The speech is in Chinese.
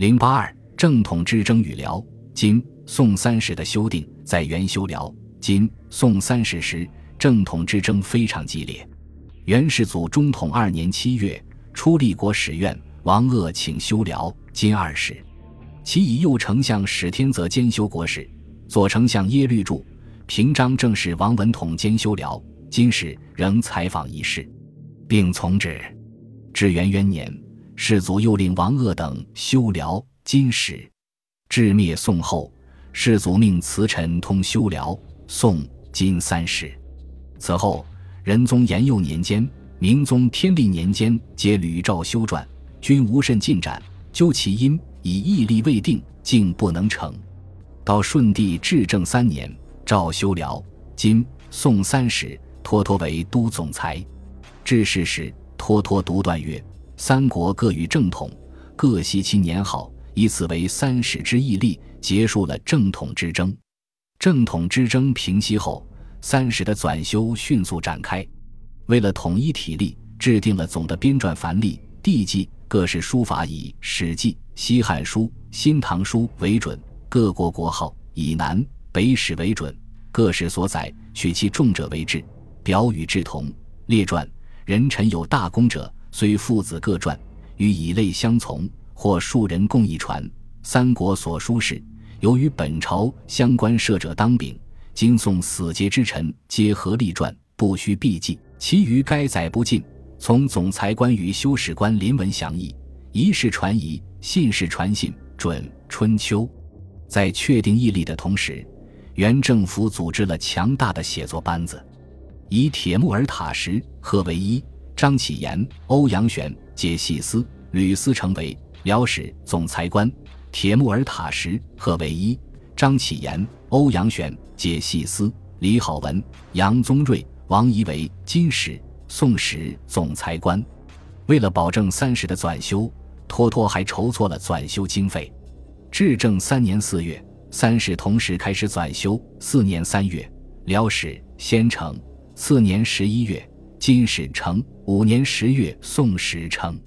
零八二正统之争与辽金宋三史的修订，在元修辽金宋三史时，正统之争非常激烈。元世祖中统二年七月，出立国史院，王鄂请修辽金二史，其以右丞相史天泽兼修国史，左丞相耶律柱、平章正是王文统兼修辽金史，仍采访一事，并从之。至元元年，世祖又令王鄂等修辽金史。至灭宋后，世祖命辞臣通修辽宋金三史。此后。仁宗延佑年间、明宗天历年间，皆屡诏修撰，均无甚进展。究其因，以毅力未定，竟不能成。到顺帝至正三年，诏修辽、金、宋三史，托托为都总裁。至世时，托托独断曰：“三国各与正统，各惜其年号，以此为三史之义例，结束了正统之争。正统之争平息后。”三史的纂修迅速展开，为了统一体例，制定了总的编撰范例、地记。各式书法以《史记》《西汉书》《新唐书》为准，各国国号以南北史为准。各史所载，取其重者为志，表与志同。列传人臣有大功者，虽父子各传，与以类相从，或数人共一传。三国所书事，由于本朝相关社者当秉。今宋死节之臣，皆合立传，不需避记。其余该载不尽，从总裁官与修史官临文详议，仪事传仪，信事传信，准春秋。在确定义例的同时，原政府组织了强大的写作班子，以铁木尔塔什、贺为一，张启言、欧阳玄解细思、吕思成为辽史总裁官。铁木尔塔什、贺为一。张启言、欧阳玄解细思，李好文、杨宗瑞、王仪为金史、宋史总裁官。为了保证三史的纂修，托托还筹措了纂修经费。至正三年四月，三史同时开始纂修。四年三月，辽史先成；次年十一月，金史成；五年十月，宋史成。